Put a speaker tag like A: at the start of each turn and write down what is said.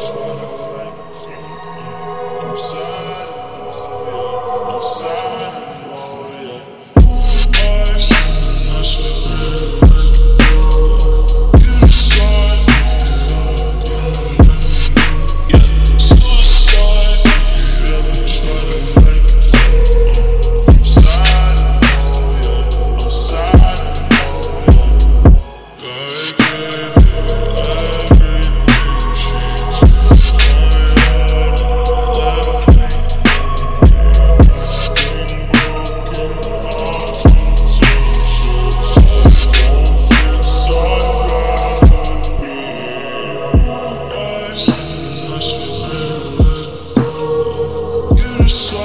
A: Frank, Frank, Frank, Frank, You're so.